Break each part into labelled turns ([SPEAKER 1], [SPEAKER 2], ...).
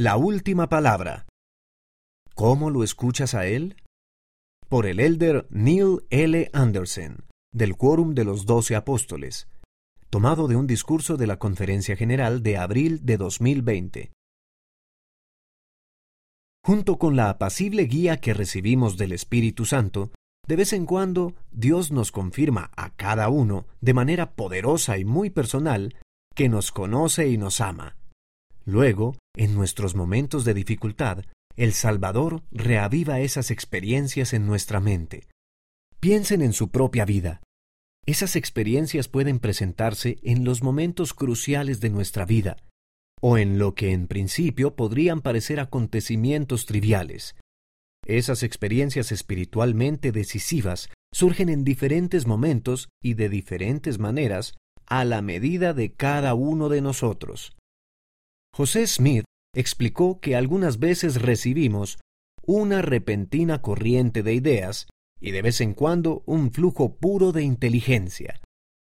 [SPEAKER 1] La última palabra. ¿Cómo lo escuchas a él? Por el elder Neil L. Anderson, del Quórum de los Doce Apóstoles, tomado de un discurso de la Conferencia General de abril de 2020. Junto con la apacible guía que recibimos del Espíritu Santo, de vez en cuando Dios nos confirma a cada uno, de manera poderosa y muy personal, que nos conoce y nos ama. Luego, en nuestros momentos de dificultad, el Salvador reaviva esas experiencias en nuestra mente. Piensen en su propia vida. Esas experiencias pueden presentarse en los momentos cruciales de nuestra vida, o en lo que en principio podrían parecer acontecimientos triviales. Esas experiencias espiritualmente decisivas surgen en diferentes momentos y de diferentes maneras a la medida de cada uno de nosotros. José Smith explicó que algunas veces recibimos una repentina corriente de ideas y de vez en cuando un flujo puro de inteligencia.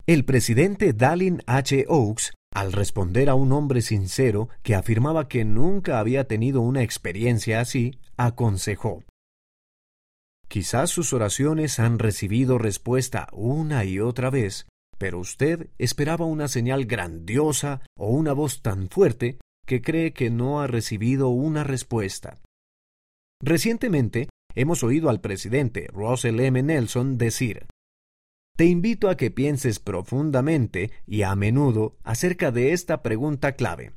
[SPEAKER 1] El presidente Dallin H. Oaks, al responder a un hombre sincero que afirmaba que nunca había tenido una experiencia así, aconsejó Quizás sus oraciones han recibido respuesta una y otra vez, pero usted esperaba una señal grandiosa o una voz tan fuerte que cree que no ha recibido una respuesta. Recientemente hemos oído al presidente Russell M. Nelson decir Te invito a que pienses profundamente y a menudo acerca de esta pregunta clave.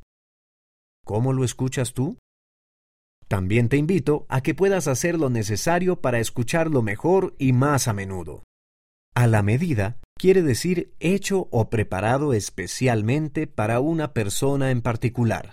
[SPEAKER 1] ¿Cómo lo escuchas tú? También te invito a que puedas hacer lo necesario para escucharlo mejor y más a menudo. A la medida quiere decir hecho o preparado especialmente para una persona en particular.